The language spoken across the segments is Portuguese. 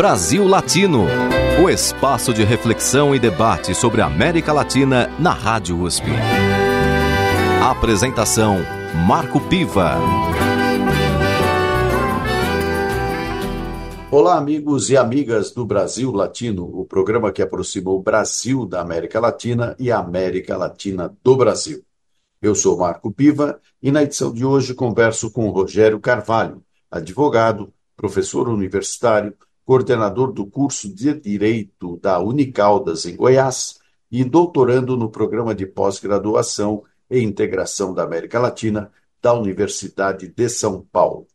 Brasil Latino, o espaço de reflexão e debate sobre a América Latina na Rádio USP. Apresentação Marco Piva. Olá, amigos e amigas do Brasil Latino, o programa que aproxima o Brasil da América Latina e a América Latina do Brasil. Eu sou Marco Piva e na edição de hoje converso com Rogério Carvalho, advogado, professor universitário, coordenador do curso de Direito da Unicaldas, em Goiás, e doutorando no programa de pós-graduação e integração da América Latina da Universidade de São Paulo.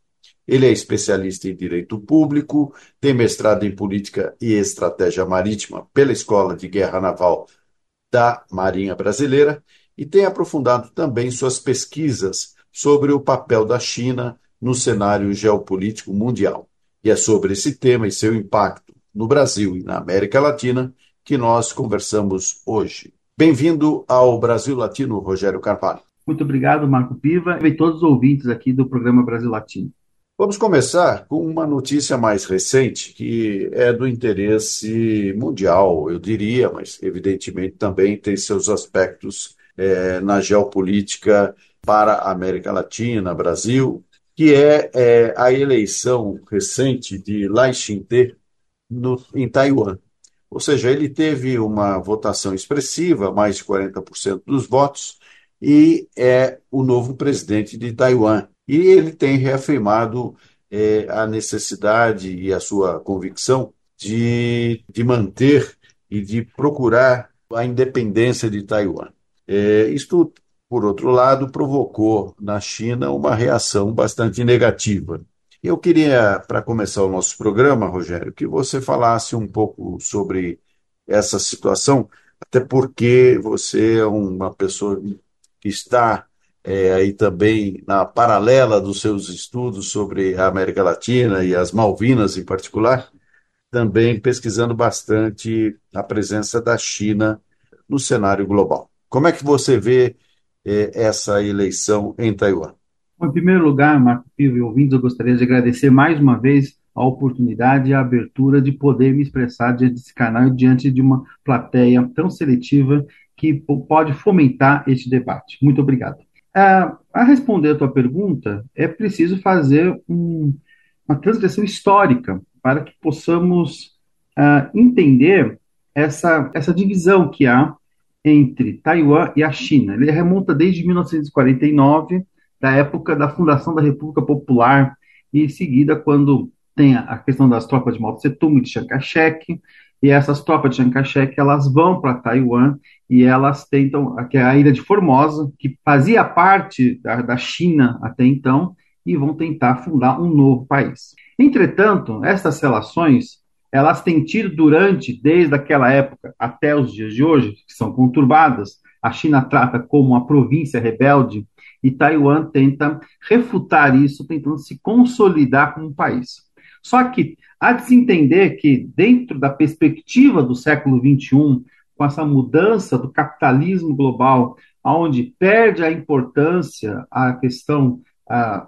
Ele é especialista em direito público, tem mestrado em política e estratégia marítima pela Escola de Guerra Naval da Marinha Brasileira e tem aprofundado também suas pesquisas sobre o papel da China no cenário geopolítico mundial. E é sobre esse tema e seu impacto no Brasil e na América Latina que nós conversamos hoje. Bem-vindo ao Brasil Latino, Rogério Carvalho. Muito obrigado, Marco Piva, e todos os ouvintes aqui do programa Brasil Latino. Vamos começar com uma notícia mais recente, que é do interesse mundial, eu diria, mas evidentemente também tem seus aspectos é, na geopolítica para a América Latina, Brasil, que é, é a eleição recente de Lai Ching-te em Taiwan. Ou seja, ele teve uma votação expressiva, mais de 40% dos votos, e é o novo presidente de Taiwan. E ele tem reafirmado é, a necessidade e a sua convicção de, de manter e de procurar a independência de Taiwan. É, isto por outro lado, provocou na China uma reação bastante negativa. Eu queria, para começar o nosso programa, Rogério, que você falasse um pouco sobre essa situação, até porque você é uma pessoa que está é, aí também na paralela dos seus estudos sobre a América Latina e as Malvinas em particular, também pesquisando bastante a presença da China no cenário global. Como é que você vê eh, essa eleição em Taiwan? Bom, em primeiro lugar, Marco Pivo e ouvintes, eu gostaria de agradecer mais uma vez a oportunidade e a abertura de poder me expressar diante desse canal e diante de uma plateia tão seletiva que pode fomentar este debate. Muito obrigado. Ah, a responder a tua pergunta, é preciso fazer um, uma transgressão histórica para que possamos ah, entender essa, essa divisão que há entre Taiwan e a China. Ele remonta desde 1949, da época da fundação da República Popular, e em seguida, quando tem a questão das tropas de Mao Tse-tung e de Chiang Kai-shek, e essas tropas de Chiang Kai-shek, elas vão para Taiwan e elas tentam, que é a ilha de Formosa, que fazia parte da, da China até então, e vão tentar fundar um novo país. Entretanto, essas relações elas têm tido durante, desde aquela época até os dias de hoje, que são conturbadas, a China trata como uma província rebelde e Taiwan tenta refutar isso, tentando se consolidar como um país. Só que há de se entender que, dentro da perspectiva do século XXI, com essa mudança do capitalismo global, onde perde a importância a questão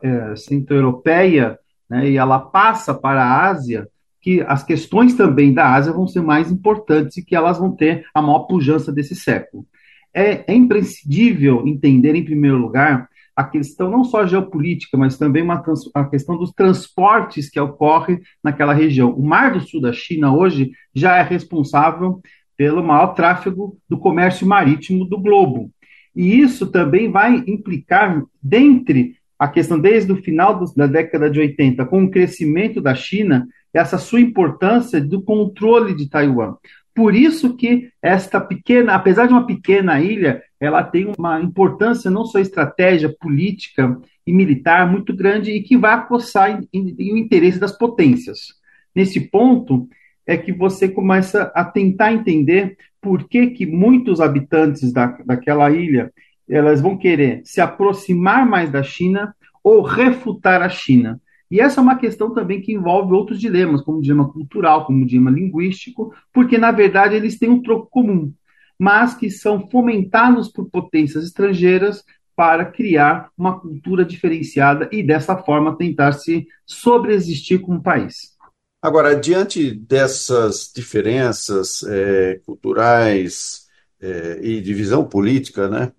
é, centro-europeia né, e ela passa para a Ásia, que as questões também da Ásia vão ser mais importantes e que elas vão ter a maior pujança desse século. É, é imprescindível entender, em primeiro lugar, a questão não só geopolítica, mas também uma, a questão dos transportes que ocorrem naquela região. O Mar do Sul da China hoje já é responsável pelo maior tráfego do comércio marítimo do globo. E isso também vai implicar, dentre a questão desde o final da década de 80, com o crescimento da China, essa sua importância do controle de Taiwan. Por isso que esta pequena, apesar de uma pequena ilha, ela tem uma importância não só estratégia política e militar muito grande e que vai acossar o interesse das potências. Nesse ponto é que você começa a tentar entender por que, que muitos habitantes da, daquela ilha elas vão querer se aproximar mais da China ou refutar a China. E essa é uma questão também que envolve outros dilemas, como o dilema cultural, como o dilema linguístico, porque, na verdade, eles têm um troco comum, mas que são fomentados por potências estrangeiras para criar uma cultura diferenciada e, dessa forma, tentar se sobreexistir como país. Agora, diante dessas diferenças é, culturais é, e divisão política, né,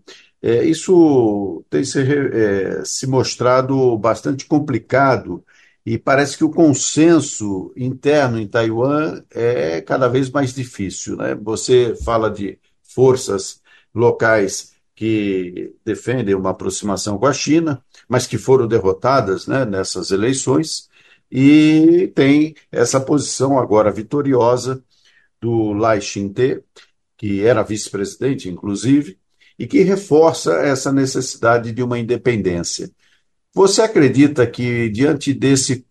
é, isso tem se, é, se mostrado bastante complicado e parece que o consenso interno em Taiwan é cada vez mais difícil. Né? Você fala de forças locais que defendem uma aproximação com a China, mas que foram derrotadas né, nessas eleições, e tem essa posição agora vitoriosa do Lai Ching-te, que era vice-presidente, inclusive, e que reforça essa necessidade de uma independência. Você acredita que, diante desse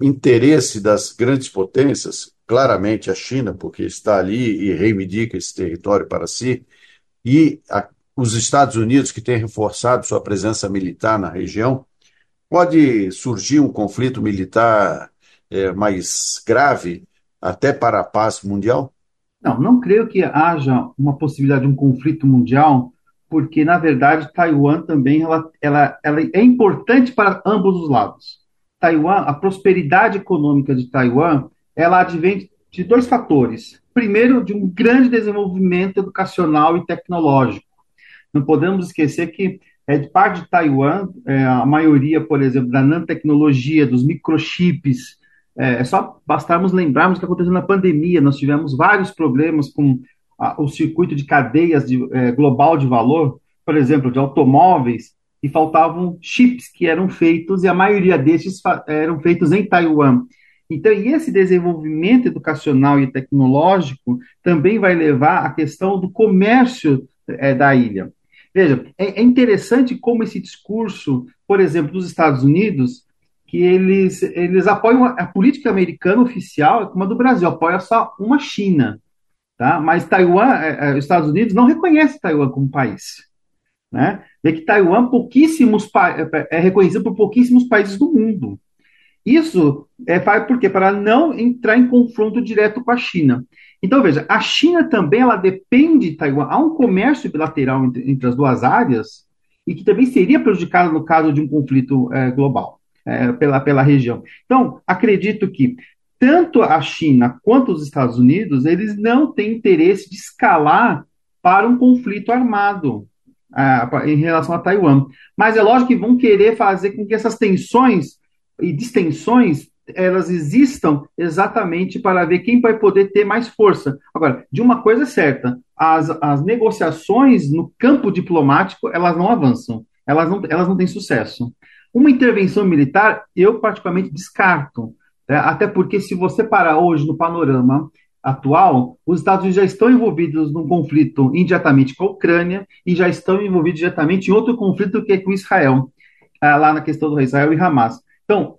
interesse das grandes potências, claramente a China, porque está ali e reivindica esse território para si, e a, os Estados Unidos, que têm reforçado sua presença militar na região, pode surgir um conflito militar é, mais grave até para a paz mundial? Não, não creio que haja uma possibilidade de um conflito mundial, porque, na verdade, Taiwan também ela, ela, ela é importante para ambos os lados. Taiwan, a prosperidade econômica de Taiwan, ela advém de dois fatores. Primeiro, de um grande desenvolvimento educacional e tecnológico. Não podemos esquecer que é de parte de Taiwan, é, a maioria, por exemplo, da nanotecnologia, dos microchips, é, é só bastarmos lembrarmos o que aconteceu na pandemia. Nós tivemos vários problemas com a, o circuito de cadeias de, é, global de valor, por exemplo, de automóveis, e faltavam chips que eram feitos, e a maioria desses eram feitos em Taiwan. Então, e esse desenvolvimento educacional e tecnológico também vai levar à questão do comércio é, da ilha. Veja, é, é, interessante como esse discurso, por exemplo, dos Estados Unidos, que eles, eles apoiam a política americana oficial, como a do Brasil, apoia só uma China. Tá? Mas Taiwan, é, é, os Estados Unidos não reconhece Taiwan como país. Né? Vê que Taiwan pouquíssimos é, é reconhecido por pouquíssimos países do mundo. Isso é por quê? Para não entrar em confronto direto com a China. Então, veja, a China também ela depende de Taiwan. Há um comércio bilateral entre, entre as duas áreas e que também seria prejudicado no caso de um conflito global pela, pela região. Então, acredito que tanto a China quanto os Estados Unidos eles não têm interesse de escalar para um conflito armado é, em relação a Taiwan. Mas é lógico que vão querer fazer com que essas tensões e distensões elas existam exatamente para ver quem vai poder ter mais força. Agora, de uma coisa é certa, as, as negociações no campo diplomático, elas não avançam, elas não, elas não têm sucesso. Uma intervenção militar, eu particularmente descarto? Até porque se você parar hoje no panorama atual, os Estados Unidos já estão envolvidos num conflito indiretamente com a Ucrânia e já estão envolvidos diretamente em outro conflito que é com Israel, ah, lá na questão do Israel e Hamas. Então,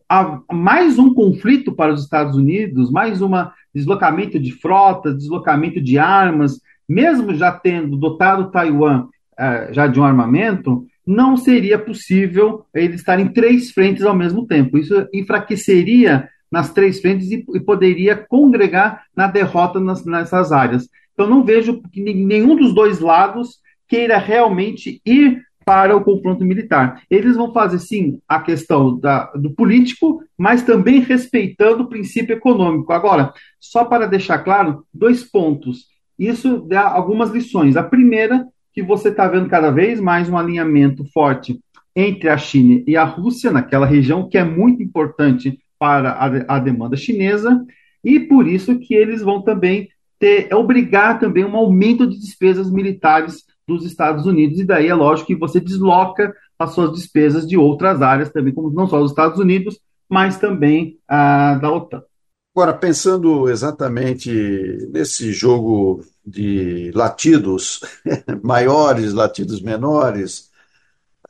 mais um conflito para os Estados Unidos, mais um deslocamento de frotas, deslocamento de armas, mesmo já tendo dotado Taiwan uh, já de um armamento, não seria possível eles estarem em três frentes ao mesmo tempo. Isso enfraqueceria nas três frentes e, e poderia congregar na derrota nas, nessas áreas. Então, não vejo que nenhum dos dois lados queira realmente ir para o confronto militar. Eles vão fazer, sim, a questão da, do político, mas também respeitando o princípio econômico. Agora, só para deixar claro, dois pontos. Isso dá algumas lições. A primeira, que você está vendo cada vez mais um alinhamento forte entre a China e a Rússia, naquela região, que é muito importante para a, a demanda chinesa, e por isso que eles vão também ter, obrigar também um aumento de despesas militares dos Estados Unidos, e daí é lógico que você desloca as suas despesas de outras áreas também, como não só dos Estados Unidos, mas também da OTAN. Agora, pensando exatamente nesse jogo de latidos maiores, latidos menores,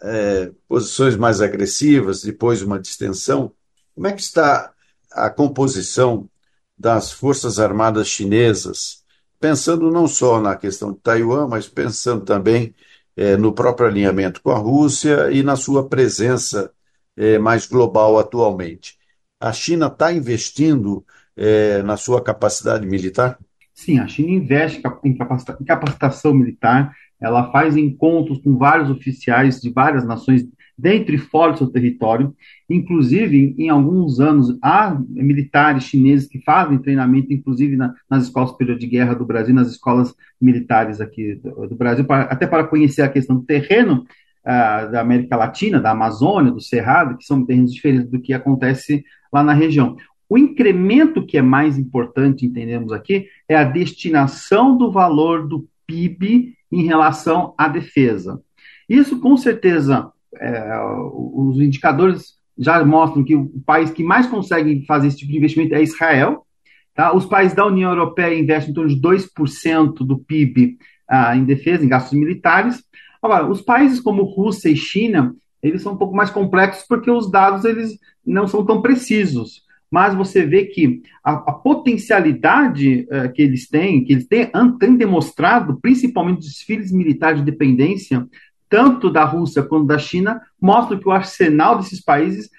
é, posições mais agressivas, depois uma distensão, como é que está a composição das Forças Armadas Chinesas pensando não só na questão de Taiwan, mas pensando também é, no próprio alinhamento com a Rússia e na sua presença é, mais global atualmente. A China está investindo é, na sua capacidade militar? Sim, a China investe em capacitação militar, ela faz encontros com vários oficiais de várias nações dentro e fora do seu território. Inclusive, em alguns anos, há militares chineses que fazem treinamento, inclusive na, nas escolas superiores de guerra do Brasil, nas escolas militares aqui do, do Brasil, até para conhecer a questão do terreno uh, da América Latina, da Amazônia, do Cerrado, que são terrenos diferentes do que acontece lá na região. O incremento que é mais importante, entendemos aqui, é a destinação do valor do PIB em relação à defesa. Isso, com certeza, é, os indicadores já mostram que o país que mais consegue fazer esse tipo de investimento é Israel. Tá? Os países da União Europeia investem em torno de 2% do PIB ah, em defesa, em gastos militares. Agora, os países como Rússia e China, eles são um pouco mais complexos porque os dados eles não são tão precisos. Mas você vê que a, a potencialidade uh, que eles têm, que eles têm, têm demonstrado, principalmente desfiles militares de dependência, tanto da Rússia quanto da China, mostram que o arsenal desses países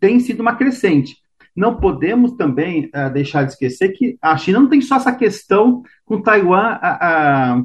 tem sido uma crescente. Não podemos também uh, deixar de esquecer que a China não tem só essa questão com Taiwan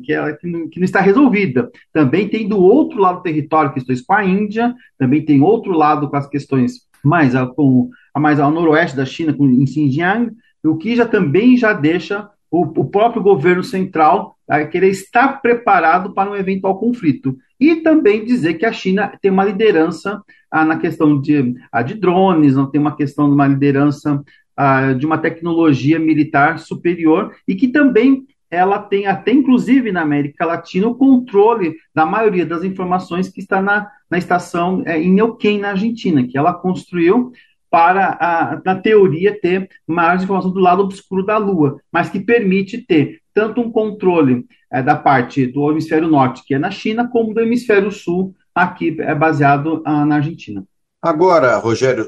que, ela, que, não, que, não, está resolvida. Também tem do outro lado do território questões com a Índia, também tem outro lado com as questões mais, com, mais ao noroeste da China, com, em Xinjiang, o que já também já deixa o, o próprio governo central a querer estar preparado para um eventual conflito. E também dizer que a China tem uma liderança ah, na questão de, ah, de drones, não tem uma questão de uma liderança ah, de uma tecnologia militar superior e que também ela tem até, inclusive na América Latina, o controle da maioria das informações que está na, na estação é, em Neuquén, na Argentina, que ela construiu para, a, na teoria, ter mais informação do lado obscuro da Lua, mas que permite ter tanto um controle é, da parte do hemisfério norte, que é na China, como do hemisfério sul, aqui é baseado ah, na Argentina. Agora, Rogério,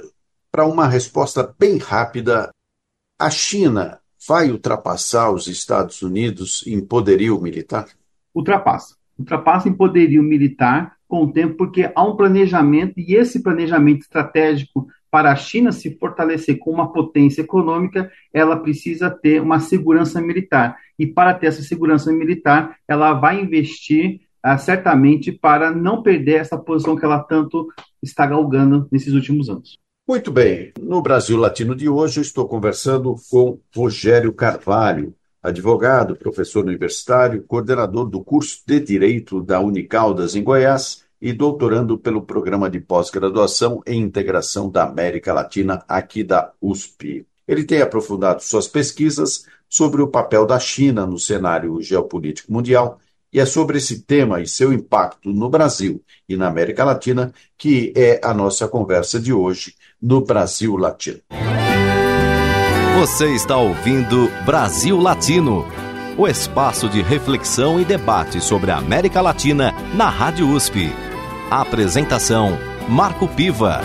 para uma resposta bem rápida, a China vai ultrapassar os Estados Unidos em poderio militar? Ultrapassa. Ultrapassa em poderio militar com o tempo, porque há um planejamento, e esse planejamento estratégico para a China se fortalecer com uma potência econômica, ela precisa ter uma segurança militar. E para ter essa segurança militar, ela vai investir ah, certamente para não perder essa posição que ela tanto está galgando nesses últimos anos. Muito bem. No Brasil Latino de hoje, eu estou conversando com Rogério Carvalho, advogado, professor universitário, coordenador do curso de Direito da Unicaldas, em Goiás e doutorando pelo programa de pós-graduação em integração da América Latina aqui da USP. Ele tem aprofundado suas pesquisas sobre o papel da China no cenário geopolítico mundial e é sobre esse tema e seu impacto no Brasil e na América Latina que é a nossa conversa de hoje no Brasil Latino. Você está ouvindo Brasil Latino, o espaço de reflexão e debate sobre a América Latina na Rádio USP. Apresentação: Marco Piva.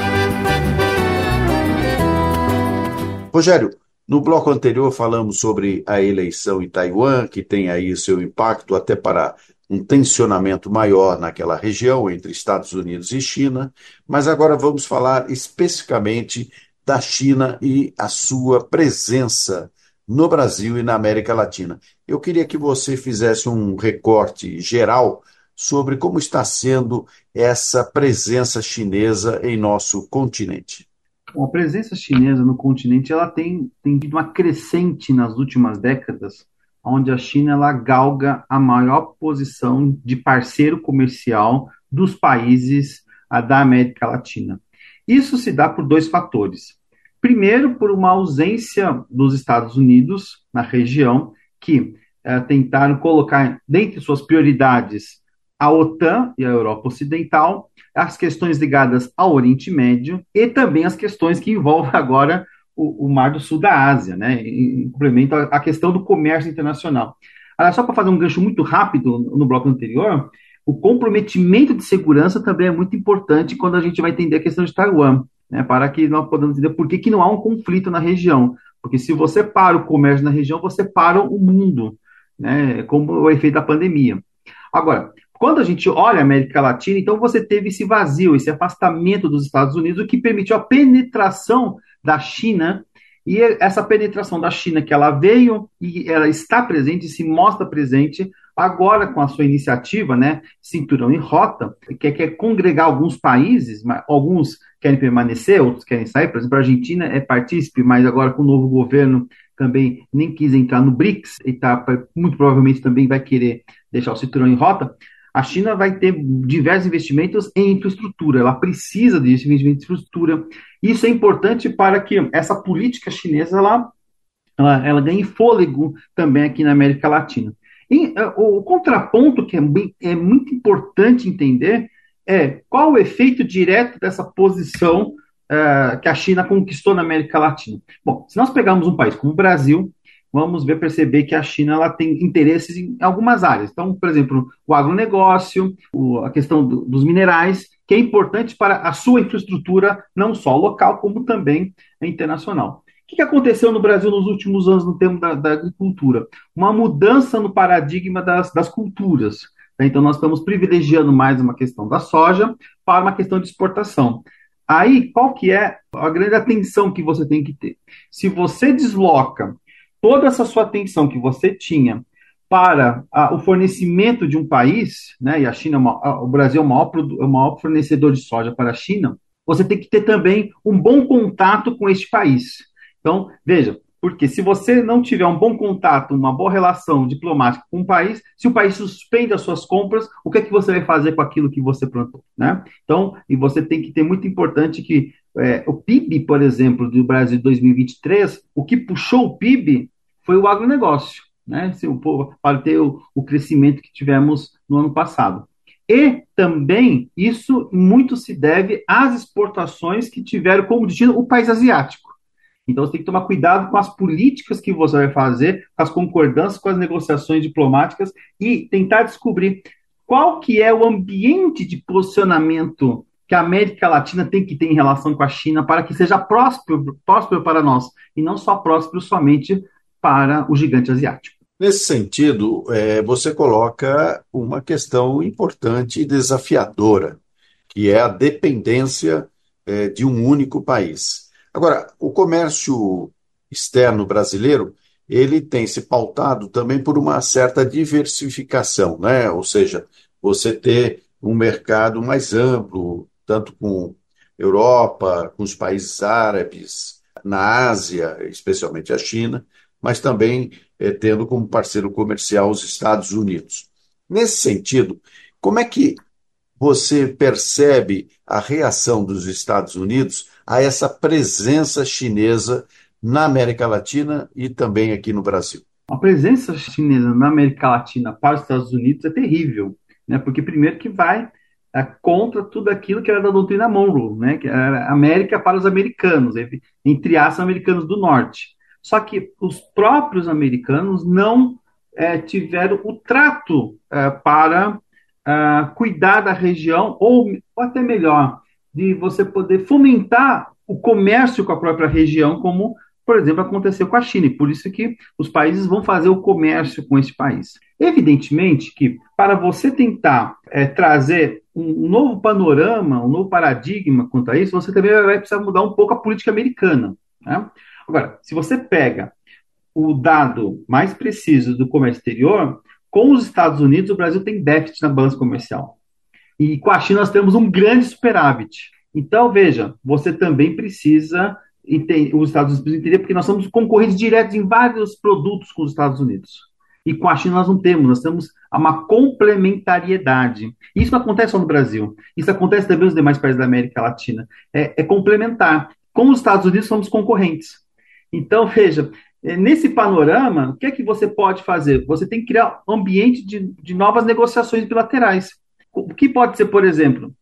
Rogério, no bloco anterior falamos sobre a eleição em Taiwan, que tem aí seu impacto até para um tensionamento maior naquela região entre Estados Unidos e China, mas agora vamos falar especificamente da China e a sua presença no Brasil e na América Latina. Eu queria que você fizesse um recorte geral sobre como está sendo essa presença chinesa em nosso continente. a presença chinesa no continente ela tem, tem tido uma crescente nas últimas décadas, onde a China ela galga a maior posição de parceiro comercial dos países a, da América Latina. Isso se dá por dois fatores. Primeiro, por uma ausência dos Estados Unidos na região, que tentaram colocar dentre suas prioridades a OTAN e a Europa Ocidental, as questões ligadas ao Oriente Médio e também as questões que envolvem agora o, o Mar do Sul da Ásia, né? Em complemento à questão do comércio internacional. Agora, só para fazer um gancho muito rápido no bloco anterior, o comprometimento de segurança também é muito importante quando a gente vai entender a questão de Taiwan, né? Para que nós podemos entender por que, que não há um conflito na região. Porque se você para o comércio na região, você para o mundo, né? Como o efeito da pandemia. Agora, quando a gente olha a América Latina, então você teve esse vazio, esse afastamento dos Estados Unidos, o que permitiu a penetração da China E essa penetração da China, que ela veio e ela está presente, se mostra presente, agora com a sua iniciativa, né, Cinturão em Rota, que quer congregar alguns países, alguns querem permanecer, outros querem sair, por exemplo, a Argentina é partícipe, mas agora com o novo governo também nem quis entrar no BRICS, e tá, muito provavelmente também vai querer deixar o cinturão em rota, a China vai ter diversos investimentos em infraestrutura, ela precisa de investimento em infraestrutura. Isso é importante para que essa política chinesa ela, ela, ela ganhe fôlego também aqui na América Latina. E, uh, o contraponto que é, bem, é muito importante entender é qual o efeito direto dessa posição uh, que a China conquistou na América Latina. Bom, se nós pegarmos um país como o Brasil, vamos ver, perceber que a China ela tem interesses em algumas áreas. Então, por exemplo, o agronegócio, o, a questão do, dos minerais, que é importante para a sua infraestrutura, não só local, como também internacional. O que, que aconteceu no Brasil nos últimos anos no tema da, da agricultura? Uma mudança no paradigma das, das culturas. Né? Então, nós estamos privilegiando mais uma questão da soja para uma questão de exportação. Aí, qual que é a grande atenção que você tem que ter? Se você desloca toda essa sua atenção que você tinha para a, o fornecimento de um país, né, e a China, é o Brasil é o, maior, é o maior fornecedor de soja para a China, você tem que ter também um bom contato com este país. Então, veja, porque se você não tiver um bom contato, uma boa relação diplomática com o país, se o país suspende as suas compras, o que é que você vai fazer com aquilo que você plantou, né? Então, e você tem que ter muito importante que é, o PIB, por exemplo, do Brasil de 2023, o que puxou o PIB foi o agronegócio, né? Se o povo, para ter o, o crescimento que tivemos no ano passado. E também isso muito se deve às exportações que tiveram como destino o país asiático. Então você tem que tomar cuidado com as políticas que você vai fazer, com as concordâncias, com as negociações diplomáticas e tentar descobrir qual que é o ambiente de posicionamento que a América Latina tem que ter em relação com a China para que seja próspero, próspero para nós e não só próspero somente para o gigante asiático. Nesse sentido, é, você coloca uma questão importante e desafiadora, que é a dependência é, de um único país. Agora, o comércio externo brasileiro ele tem se pautado também por uma certa diversificação, né? Ou seja, você ter um mercado mais amplo, tanto com Europa, com os países árabes, na Ásia, especialmente a China, mas também é, tendo como parceiro comercial os Estados Unidos. Nesse sentido, como é que você percebe a reação dos Estados Unidos a essa presença chinesa na América Latina e também aqui no Brasil? A presença chinesa na América Latina para os Estados Unidos é terrível, né? porque primeiro que vai é, contra tudo aquilo que era da doutrina Monroe, né? que era América para os americanos, entre aspas, americanos do norte. Só que os próprios americanos não é, tiveram o trato é, para é, cuidar da região, ou, ou até melhor, de você poder fomentar o comércio com a própria região, como, por exemplo, aconteceu com a China. E por isso que os países vão fazer o comércio com esse país. Evidentemente que, para você tentar é, trazer um novo panorama, um novo paradigma quanto a isso, você também vai precisar mudar um pouco a política americana. Né? Agora, se você pega o dado mais preciso do comércio exterior, com os Estados Unidos, o Brasil tem déficit na balança comercial. E com a China nós temos um grande superávit. Então, veja, você também precisa os Estados Unidos entender, porque nós somos concorrentes diretos em vários produtos com os Estados Unidos. E com a China nós não temos, nós temos uma complementariedade. Isso não acontece só no Brasil, isso acontece também nos demais países da América Latina. É, é complementar. Com os Estados Unidos somos concorrentes. Então, veja, é, nesse panorama, o que é que você pode fazer? Você tem que criar um ambiente de, de novas negociações bilaterais. O que pode ser, por exemplo,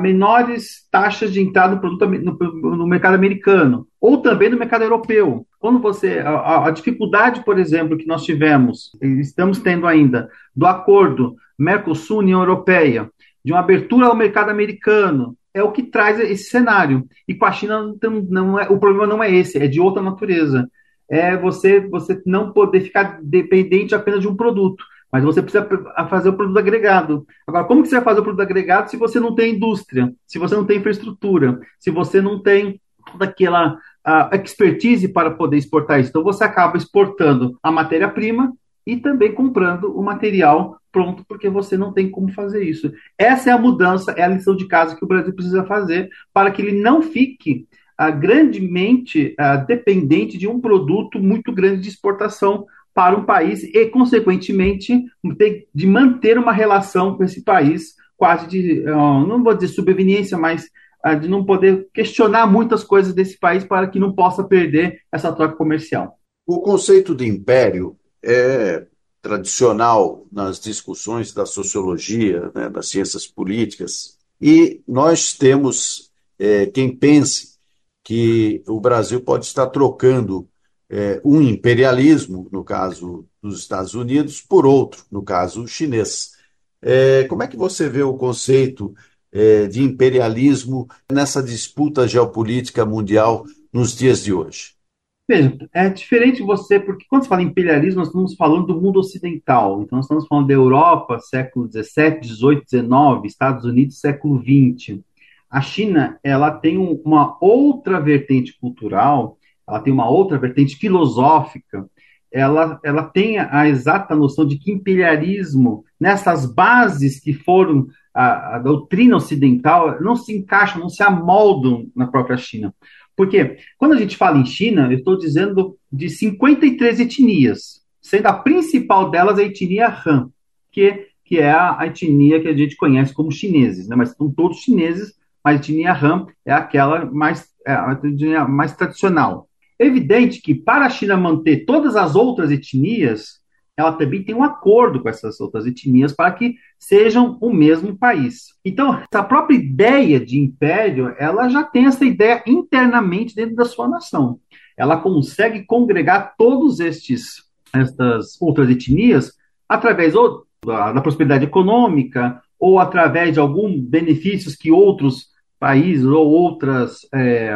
menores taxas de entrada no, produto, no, no, mercado americano, ou também no mercado europeu. Quando você. A, a, dificuldade, por exemplo, que nós tivemos, estamos tendo ainda, do acordo Mercosul-União Europeia, de uma abertura ao mercado americano, é o que traz esse cenário. E com a China não é, o problema não é esse, é de outra natureza. É você você não poder ficar dependente apenas de um produto, mas você precisa fazer o produto agregado. Agora, como que você vai fazer o produto agregado se você não tem indústria, se você não tem infraestrutura, se você não tem toda aquela expertise para poder exportar isso. Então, você acaba exportando a matéria-prima e também comprando o material pronto, porque você não tem como fazer isso. Essa é a mudança, é a lição de casa que o Brasil precisa fazer para que ele não fique uh, grandemente uh, dependente de um produto muito grande de exportação para um país e, consequentemente, de manter uma relação com esse país quase de, não vou dizer sobrevivência, mas de não poder questionar muitas coisas desse país para que não possa perder essa troca comercial. O conceito de império é tradicional nas discussões da sociologia, né, das ciências políticas, e nós temos é, quem pense que o Brasil pode estar trocando é, um imperialismo, no caso dos Estados Unidos, por outro, no caso chinês. É, como é que você vê o conceito é, de imperialismo nessa disputa geopolítica mundial nos dias de hoje? Veja, é diferente você, porque quando se fala em imperialismo, nós estamos falando do mundo ocidental. Então, nós estamos falando da Europa, século XVII, XVIII, XIX, Estados Unidos, século XX. A China, ela tem uma outra vertente cultural, ela tem uma outra vertente filosófica, ela, ela tem a exata noção de que imperialismo, nessas bases que foram a, a doutrina ocidental, não se encaixam, não se amoldam na própria China. Porque quando a gente fala em China, eu estou dizendo de 53 etnias, sendo a principal delas a etnia Han, que, que é a, a etnia que a gente conhece como chineses, né? mas são todos chineses, mas a etnia Han é aquela mais, é mais tradicional. É evidente que para a China manter todas as outras etnias, ela também tem um acordo com essas outras etnias para que sejam o mesmo país. Então, essa própria ideia de império, ela já tem essa ideia internamente dentro da sua nação. Ela consegue congregar todos estes estas outras etnias através ou da, da prosperidade econômica ou através de alguns benefícios que outros países ou outras é,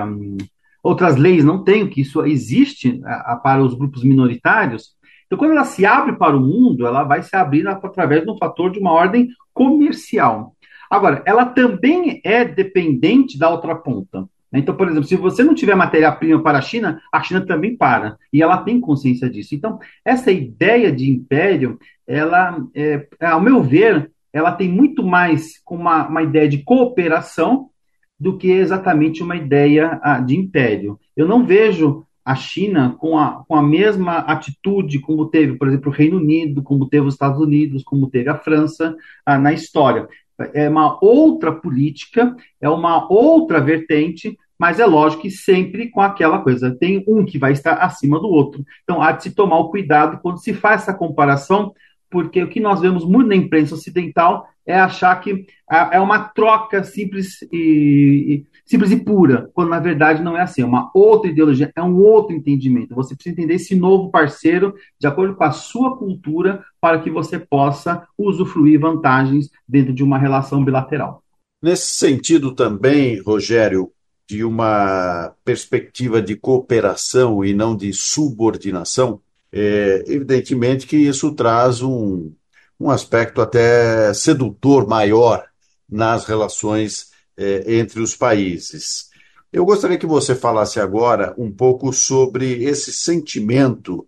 outras leis não têm, que isso existe a, a, para os grupos minoritários, então, quando ela se abre para o mundo, ela vai se abrir através de um fator de uma ordem comercial. Agora, ela também é dependente da outra ponta. Né? Então, por exemplo, se você não tiver matéria-prima para a China, a China também para. E ela tem consciência disso. Então, essa ideia de império, ela, é, ao meu ver, ela tem muito mais uma, uma ideia de cooperação do que exatamente uma ideia ah, de império. Eu não vejo a China com a, com a mesma atitude como teve, por exemplo, o Reino Unido, como teve os Estados Unidos, como teve a França ah, na história. É uma outra política, é uma outra vertente, mas é lógico que sempre com aquela coisa, tem um que vai estar acima do outro. Então há de se tomar o cuidado quando se faz essa comparação, porque o que nós vemos muito na imprensa ocidental é achar que é uma troca simples e, simples e pura, quando na verdade não é assim, é uma outra ideologia, é um outro entendimento. Você precisa entender esse novo parceiro de acordo com a sua cultura para que você possa usufruir vantagens dentro de uma relação bilateral. Nesse sentido também, Rogério, de uma perspectiva de cooperação e não de subordinação, é, evidentemente que isso traz um, um aspecto até sedutor maior nas relações é, entre os países. Eu gostaria que você falasse agora um pouco sobre esse sentimento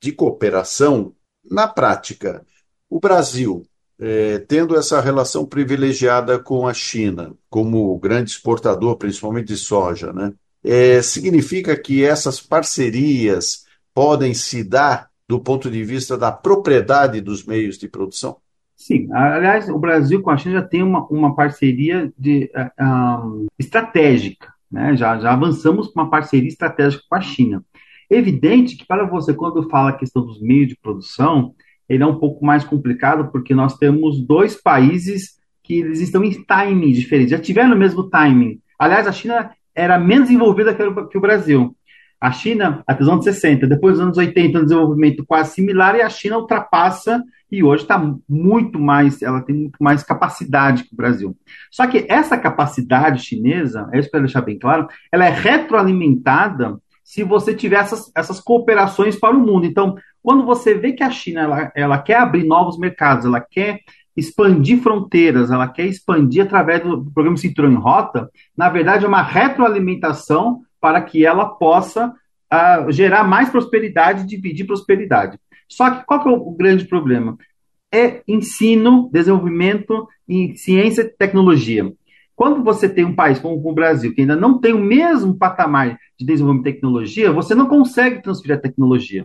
de cooperação na prática. O Brasil, é, tendo essa relação privilegiada com a China, como grande exportador, principalmente de soja, né? É, significa que essas parcerias podem se dar do ponto de vista da propriedade dos meios de produção? Sim, aliás, o Brasil com a China já tem uma, uma parceria de, um, estratégica, né? já, já avançamos com uma parceria estratégica com a China. Evidente que para você, quando fala a questão dos meios de produção, ele é um pouco mais complicado, porque nós temos dois países que eles estão em timing diferentes, já tiveram o mesmo timing. Aliás, a China era menos envolvida que o Brasil. A China, até os anos 60, depois dos anos 80, um desenvolvimento quase similar, e a China ultrapassa e hoje está muito mais, ela tem muito mais capacidade que o Brasil. Só que essa capacidade chinesa, é isso para deixar bem claro, ela é retroalimentada se você tiver essas, essas cooperações para o mundo. Então, quando você vê que a China ela, ela quer abrir novos mercados, ela quer expandir fronteiras, ela quer expandir através do programa Cinturão em Rota, na verdade é uma retroalimentação para que ela possa uh, gerar mais prosperidade dividir prosperidade. Só que qual que é o grande problema? É ensino, desenvolvimento em ciência e tecnologia. Quando você tem um país como o Brasil, que ainda não tem o mesmo patamar de desenvolvimento de tecnologia, você não consegue transferir a tecnologia.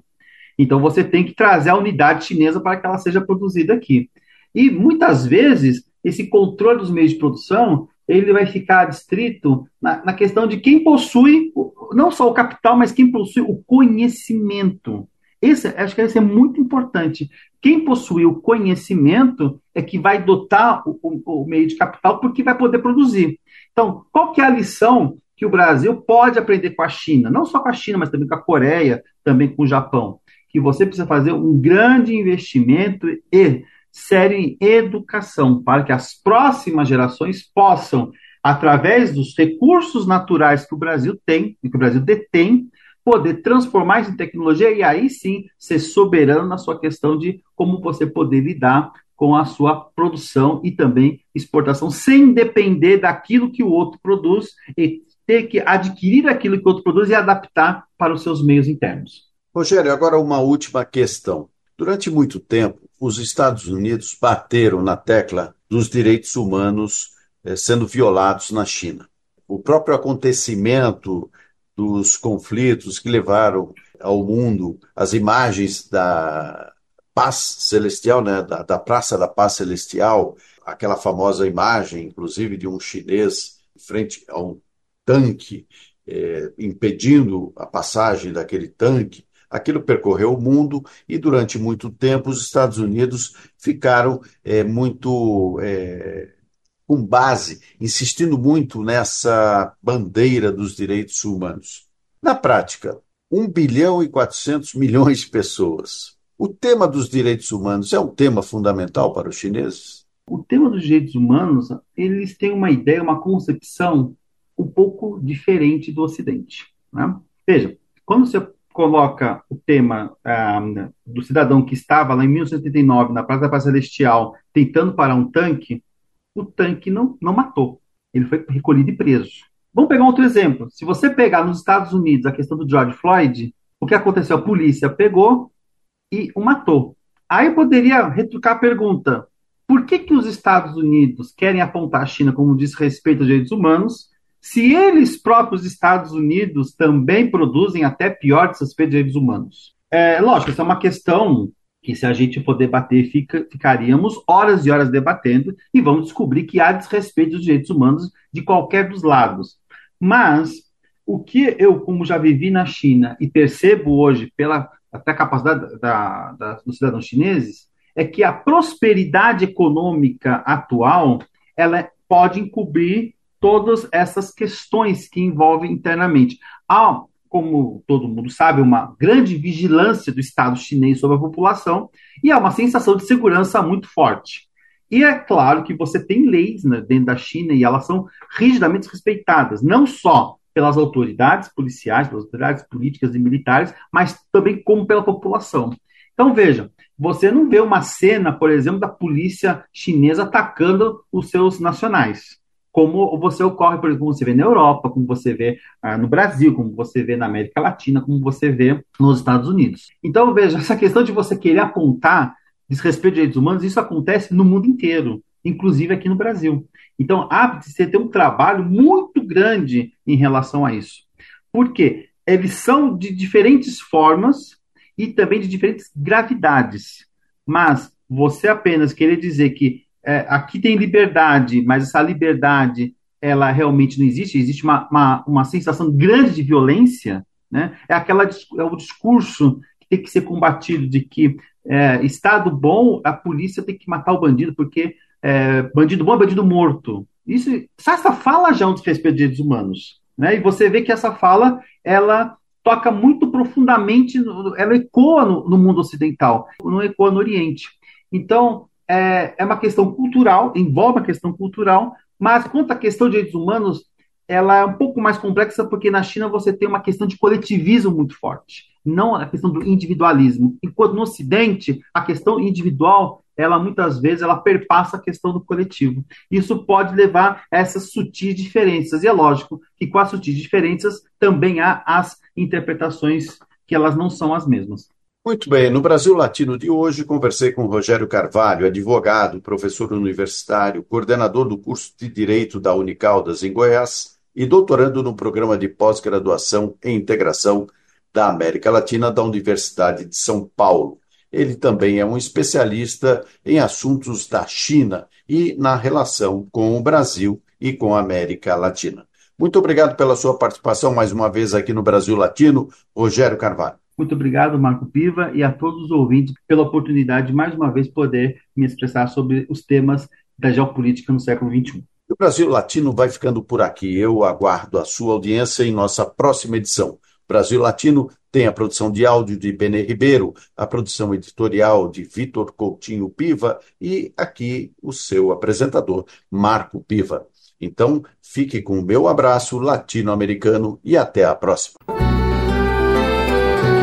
Então você tem que trazer a unidade chinesa para que ela seja produzida aqui. E muitas vezes esse controle dos meios de produção ele vai ficar distrito na, na questão de quem possui não só o capital, mas quem possui o conhecimento. Esse, acho que esse é muito importante. Quem possui o conhecimento é que vai dotar o, o, o, meio de capital porque vai poder produzir. Então, qual que é a lição que o Brasil pode aprender com a China? Não só com a China, mas também com a Coreia, também com o Japão. Que você precisa fazer um grande investimento e sério em educação para que as próximas gerações possam, através dos recursos naturais que o Brasil tem, e que o Brasil detém, poder transformar isso em tecnologia e aí sim ser soberano na sua questão de como você poder lidar com a sua produção e também exportação, sem depender daquilo que o outro produz e ter que adquirir aquilo que o outro produz e adaptar para os seus meios internos. Rogério, agora uma última questão. Durante muito tempo, os Estados Unidos bateram na tecla dos direitos humanos eh, sendo violados na China. O próprio acontecimento dos conflitos que levaram ao mundo as imagens da paz celestial, né, da, da Praça da Paz Celestial, aquela famosa imagem, inclusive, de um chinês frente a um tanque, é, impedindo a passagem daquele tanque. Aquilo percorreu o mundo e durante muito tempo os Estados Unidos ficaram é, muito é, com base, insistindo muito nessa bandeira dos direitos humanos. Na prática, 1 bilhão e 400 milhões de pessoas. O tema dos direitos humanos é um tema fundamental para os chineses? O tema dos direitos humanos, eles têm uma ideia, uma concepção um pouco diferente do Ocidente. Né? Veja, quando você coloca o tema ah, do cidadão que estava lá em 1979 na Praça da Paz Celestial tentando parar um tanque, o tanque não, não matou. Ele foi recolhido e preso. Vamos pegar outro exemplo. Se você pegar nos Estados Unidos a questão do George Floyd, o que aconteceu? A polícia pegou e o matou. Aí eu poderia retrucar a pergunta: por que, que os Estados Unidos querem apontar a China como diz respeito aos direitos humanos, se eles próprios Estados Unidos também produzem até pior de respeito aos direitos humanos? É, lógico, isso é uma questão que se a gente for debater, fica, ficaríamos horas e horas debatendo e vamos descobrir que há desrespeito dos direitos humanos de qualquer dos lados. Mas o que eu, como já vivi na China e percebo hoje pela até capacidade da, da, dos cidadãos chineses, é que a prosperidade econômica atual ela pode encobrir todas essas questões que envolvem internamente. Há como todo mundo sabe, uma grande vigilância do Estado chinês sobre a população e há uma sensação de segurança muito forte. E é claro que você tem leis né, dentro da China e elas são rigidamente respeitadas, não só pelas autoridades policiais, pelas autoridades políticas e militares, mas também como pela população. Então veja, você não vê uma cena, por exemplo, da polícia chinesa atacando os seus nacionais como você ocorre, por exemplo, como você vê na Europa, como você vê ah, no Brasil, como você vê na América Latina, como você vê nos Estados Unidos. Então, veja, essa questão de você querer apontar desrespeito de direitos humanos, isso acontece no mundo inteiro, inclusive aqui no Brasil. Então, há de você ter um trabalho muito grande em relação a isso. Por quê? Eles são de diferentes formas e também de diferentes gravidades. Mas você apenas querer dizer que é, aqui tem liberdade, mas essa liberdade ela realmente não existe, existe uma, uma, uma sensação grande de violência, né? é, aquela, é o discurso que tem que ser combatido de que é, Estado bom, a polícia tem que matar o bandido, porque é, bandido bom é bandido morto. Isso, essa fala já é um desrespeito de direitos humanos. Né? E você vê que essa fala, ela toca muito profundamente, ela ecoa no, no mundo ocidental, não ecoa no Oriente. Então, é, é uma questão cultural, envolve uma questão cultural, mas quanto à questão de direitos humanos, ela é um pouco mais complexa porque na China você tem uma questão de coletivismo muito forte. não a questão do individualismo. Enquanto no Ocidente, a questão individual, ela muitas vezes ela perpassa a questão do coletivo. Isso pode levar a essas sutis diferenças. E é lógico que com as sutis diferenças também há as interpretações que elas não são as mesmas. Muito bem, no Brasil Latino de hoje conversei com Rogério Carvalho, advogado, professor universitário, coordenador do curso de Direito da Unicaldas em Goiás e doutorando no programa de pós-graduação em integração da América Latina da Universidade de São Paulo. Ele também é um especialista em assuntos da China e na relação com o Brasil e com a América Latina. Muito obrigado pela sua participação mais uma vez aqui no Brasil Latino, Rogério Carvalho. Muito obrigado, Marco Piva, e a todos os ouvintes pela oportunidade de mais uma vez poder me expressar sobre os temas da geopolítica no século XXI. O Brasil Latino vai ficando por aqui. Eu aguardo a sua audiência em nossa próxima edição. Brasil Latino tem a produção de áudio de Benê Ribeiro, a produção editorial de Vitor Coutinho Piva e aqui o seu apresentador, Marco Piva. Então, fique com o meu abraço latino-americano e até a próxima.